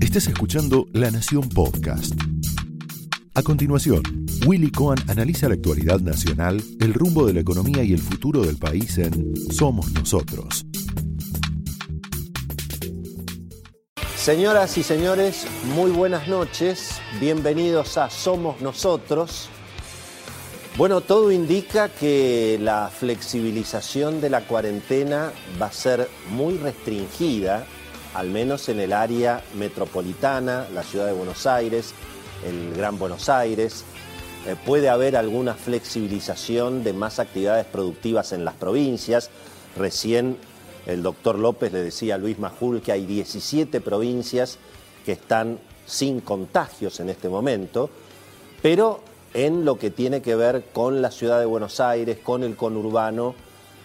Estás escuchando La Nación Podcast. A continuación, Willy Cohen analiza la actualidad nacional, el rumbo de la economía y el futuro del país en Somos Nosotros. Señoras y señores, muy buenas noches. Bienvenidos a Somos Nosotros. Bueno, todo indica que la flexibilización de la cuarentena va a ser muy restringida, al menos en el área metropolitana, la ciudad de Buenos Aires, el Gran Buenos Aires. Eh, puede haber alguna flexibilización de más actividades productivas en las provincias. Recién el doctor López le decía a Luis Majul que hay 17 provincias que están sin contagios en este momento, pero en lo que tiene que ver con la ciudad de Buenos Aires, con el conurbano,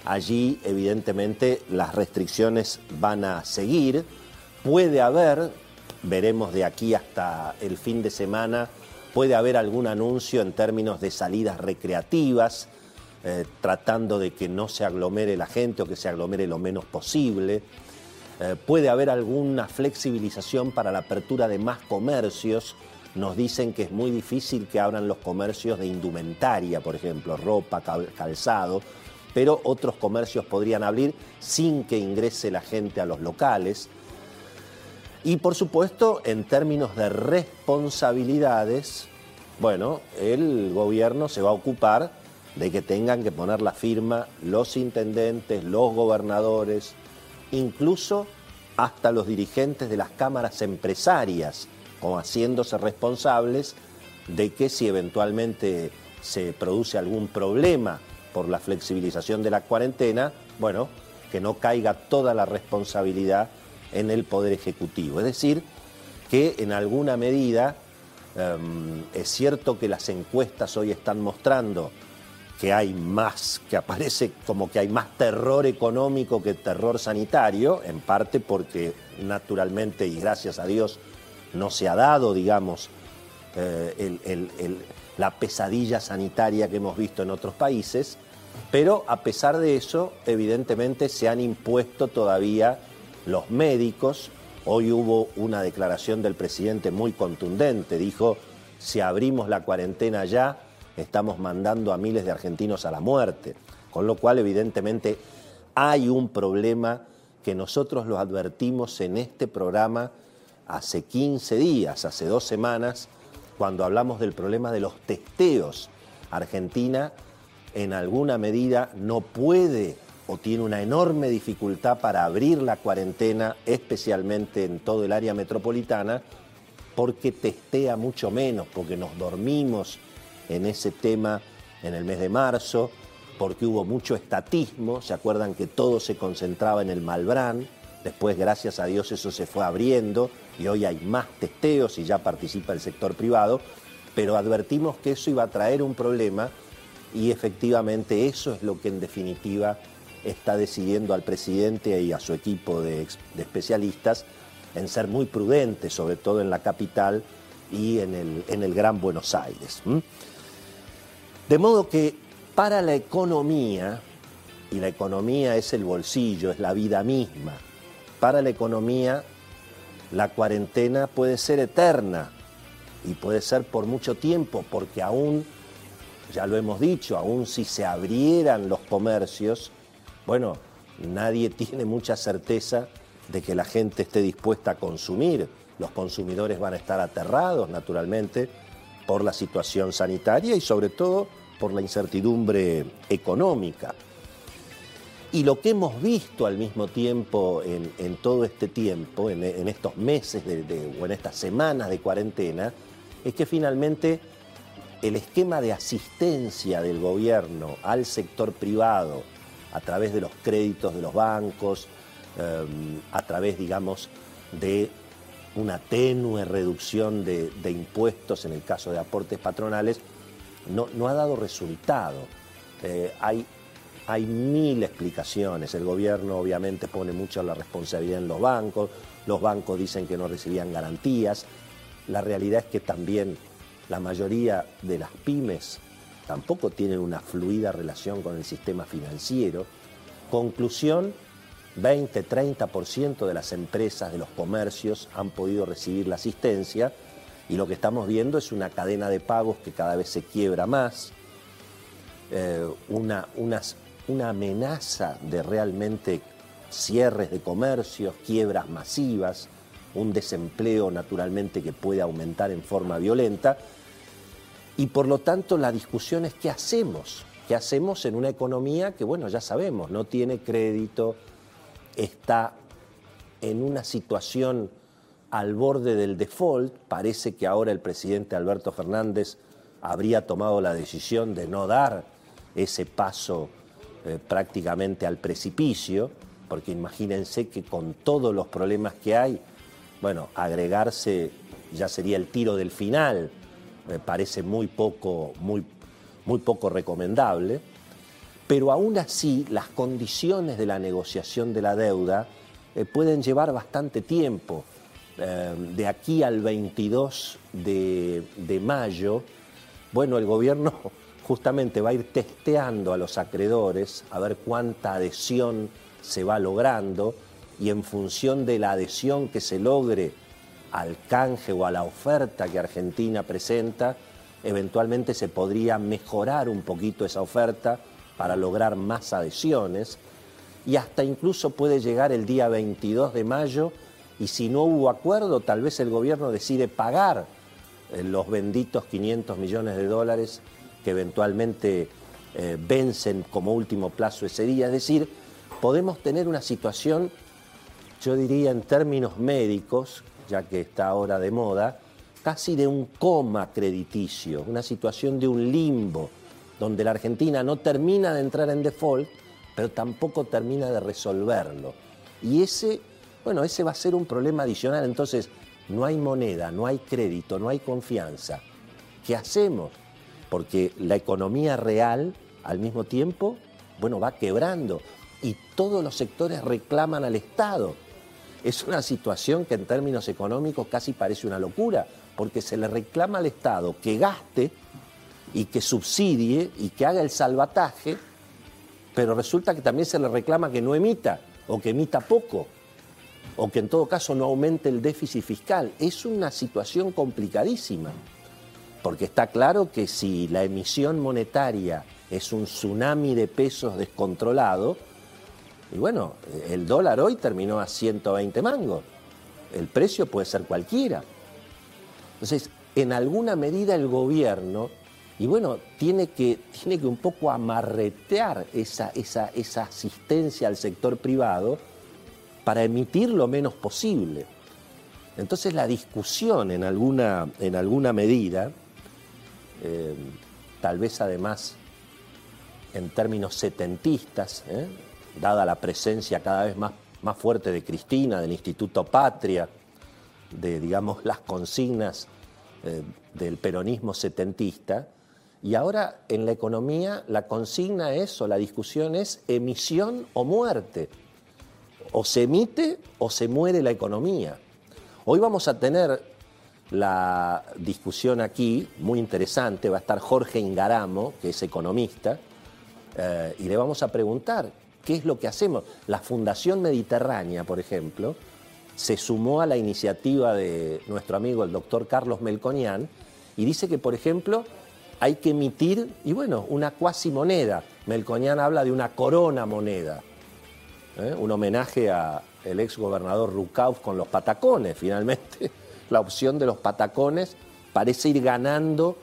allí evidentemente las restricciones van a seguir. Puede haber, veremos de aquí hasta el fin de semana, puede haber algún anuncio en términos de salidas recreativas, eh, tratando de que no se aglomere la gente o que se aglomere lo menos posible. Eh, puede haber alguna flexibilización para la apertura de más comercios. Nos dicen que es muy difícil que abran los comercios de indumentaria, por ejemplo, ropa, calzado, pero otros comercios podrían abrir sin que ingrese la gente a los locales. Y por supuesto, en términos de responsabilidades, bueno, el gobierno se va a ocupar de que tengan que poner la firma los intendentes, los gobernadores, incluso hasta los dirigentes de las cámaras empresarias, como haciéndose responsables de que si eventualmente se produce algún problema por la flexibilización de la cuarentena, bueno, que no caiga toda la responsabilidad en el Poder Ejecutivo. Es decir, que en alguna medida em, es cierto que las encuestas hoy están mostrando que hay más, que aparece como que hay más terror económico que terror sanitario, en parte porque naturalmente y gracias a Dios no se ha dado, digamos, eh, la pesadilla sanitaria que hemos visto en otros países, pero a pesar de eso, evidentemente se han impuesto todavía los médicos. Hoy hubo una declaración del presidente muy contundente, dijo, si abrimos la cuarentena ya, estamos mandando a miles de argentinos a la muerte, con lo cual evidentemente hay un problema que nosotros lo advertimos en este programa hace 15 días, hace dos semanas, cuando hablamos del problema de los testeos. Argentina en alguna medida no puede o tiene una enorme dificultad para abrir la cuarentena, especialmente en todo el área metropolitana, porque testea mucho menos, porque nos dormimos en ese tema en el mes de marzo, porque hubo mucho estatismo, se acuerdan que todo se concentraba en el Malbrán, después gracias a Dios eso se fue abriendo y hoy hay más testeos y ya participa el sector privado, pero advertimos que eso iba a traer un problema y efectivamente eso es lo que en definitiva está decidiendo al presidente y a su equipo de, especialistas en ser muy prudentes, sobre todo en la capital y en el, en el Gran Buenos Aires. De modo que para la economía, y la economía es el bolsillo, es la vida misma, para la economía la cuarentena puede ser eterna y puede ser por mucho tiempo, porque aún, ya lo hemos dicho, aún si se abrieran los comercios, bueno, nadie tiene mucha certeza de que la gente esté dispuesta a consumir. Los consumidores van a estar aterrados, naturalmente, por la situación sanitaria y sobre todo por la incertidumbre económica. Y lo que hemos visto al mismo tiempo en, todo este tiempo, en, estos meses o en estas semanas de cuarentena, es que finalmente el esquema de asistencia del gobierno al sector privado a través de los créditos de los bancos, em, a través, digamos, de una tenue reducción de impuestos en el caso de aportes patronales, no, ha dado resultado. Eh, hay, hay mil explicaciones. El gobierno obviamente pone mucho la responsabilidad en los bancos, los bancos dicen que no recibían garantías. La realidad es que también la mayoría de las pymes tampoco tienen una fluida relación con el sistema financiero. Conclusión, 20, 30% de las empresas, de los comercios han podido recibir la asistencia y lo que estamos viendo es una cadena de pagos que cada vez se quiebra más, eh, una, una amenaza de realmente cierres de comercios, quiebras masivas, un desempleo naturalmente que puede aumentar en forma violenta. Y por lo tanto la discusión es qué hacemos, qué hacemos en una economía que, bueno, ya sabemos, no tiene crédito, está en una situación al borde del default. Parece que ahora el presidente Alberto Fernández habría tomado la decisión de no dar ese paso eh, prácticamente al precipicio, porque imagínense que con todos los problemas que hay, bueno, agregarse ya sería el tiro del final, me parece muy poco, muy, muy poco recomendable pero aún así las condiciones de la negociación de la deuda eh, pueden llevar bastante tiempo. Eh, de aquí al 22 de, de mayo, bueno, el gobierno justamente va a ir testeando a los acreedores a ver cuánta adhesión se va logrando y en función de la adhesión que se logre al canje o a la oferta que Argentina presenta, eventualmente se podría mejorar un poquito esa oferta para lograr más adhesiones y hasta incluso puede llegar el día 22 de mayo y si no hubo acuerdo tal vez el gobierno decide pagar eh, los benditos 500 millones de dólares que eventualmente eh, vencen como último plazo ese día. Es decir, podemos tener una situación, yo diría en términos médicos, ya que está ahora de moda, casi de un coma crediticio, una situación de un limbo donde la Argentina no termina de entrar en default, pero tampoco termina de resolverlo. Y ese, bueno, ese va a ser un problema adicional. Entonces, no hay moneda, no hay crédito, no hay confianza. ¿Qué hacemos? Porque la economía real, al mismo tiempo, bueno, va quebrando y todos los sectores reclaman al Estado. Es una situación que en términos económicos casi parece una locura, porque se le reclama al Estado que gaste y que subsidie y que haga el salvataje, pero resulta que también se le reclama que no emita o que emita poco o que en todo caso no aumente el déficit fiscal. Es una situación complicadísima, porque está claro que si la emisión monetaria es un tsunami de pesos descontrolado, y bueno, el dólar hoy terminó a 120 mangos, el precio puede ser cualquiera. Entonces, en alguna medida el gobierno y bueno, tiene que, tiene que un poco amarretear esa, esa, esa asistencia al sector privado para emitir lo menos posible. Entonces la discusión en alguna, en alguna medida, eh, tal vez además en términos setentistas, ¿eh? Dada la presencia cada vez más, más fuerte de Cristina, del Instituto Patria, de digamos las consignas eh, del peronismo setentista, y ahora en la economía la consigna es o la discusión es emisión o muerte. O se emite o se muere la economía. Hoy vamos a tener la discusión aquí, muy interesante, va a estar Jorge Ingaramo, que es economista, eh, y le vamos a preguntar qué es lo que hacemos. La Fundación Mediterránea, por ejemplo, se sumó a la iniciativa de nuestro amigo el doctor Carlos Melconian y dice que, por ejemplo, hay que emitir, y bueno, una cuasi moneda. Melconian habla de una corona moneda, ¿eh? un homenaje al ex gobernador Rucauf con los patacones, finalmente. La opción de los patacones parece ir ganando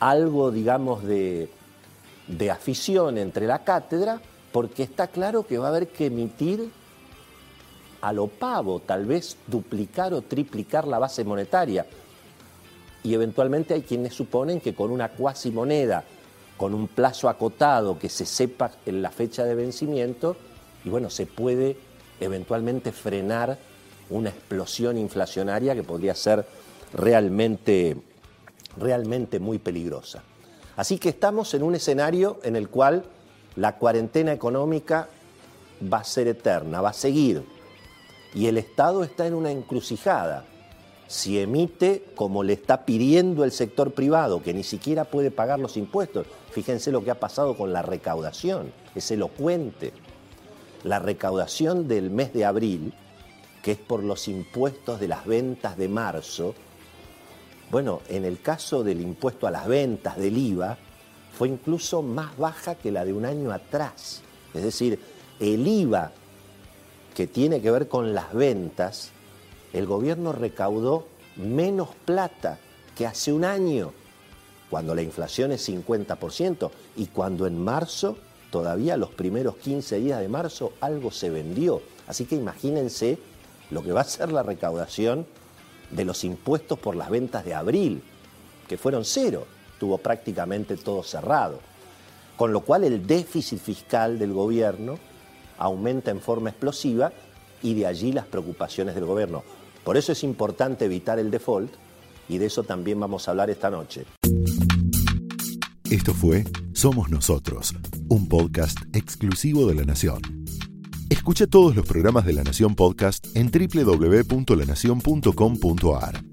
algo, digamos, de afición entre la cátedra, porque está claro que va a haber que emitir a lo pavo, tal vez duplicar o triplicar la base monetaria y eventualmente hay quienes suponen que con una cuasi moneda, con un plazo acotado que se sepa en la fecha de vencimiento, y bueno, se puede eventualmente frenar una explosión inflacionaria que podría ser realmente, realmente muy peligrosa. Así que estamos en un escenario en el cual la cuarentena económica va a ser eterna, va a seguir, y el Estado está en una encrucijada si emite como le está pidiendo el sector privado, que ni siquiera puede pagar los impuestos. Fíjense lo que ha pasado con la recaudación, es elocuente. la recaudación del mes de abril, que es por los impuestos de las ventas de marzo, bueno, en el caso del impuesto a las ventas del IVA, fue incluso más baja que la de un año atrás. Es decir, el IVA que tiene que ver con las ventas, el gobierno recaudó menos plata que hace un año, cuando la inflación es 50% y cuando en marzo, todavía los primeros 15 días de marzo, algo se vendió. Así que imagínense lo que va a ser la recaudación de los impuestos por las ventas de abril, que fueron cero, tuvo prácticamente todo cerrado. Con lo cual el déficit fiscal del gobierno aumenta en forma explosiva y de allí las preocupaciones del gobierno. Por eso es importante evitar el default y de eso también vamos a hablar esta noche. Esto fue Somos Nosotros, un podcast exclusivo de La Nación. Escucha todos los programas de La Nación Podcast en www.lanacion.com.ar.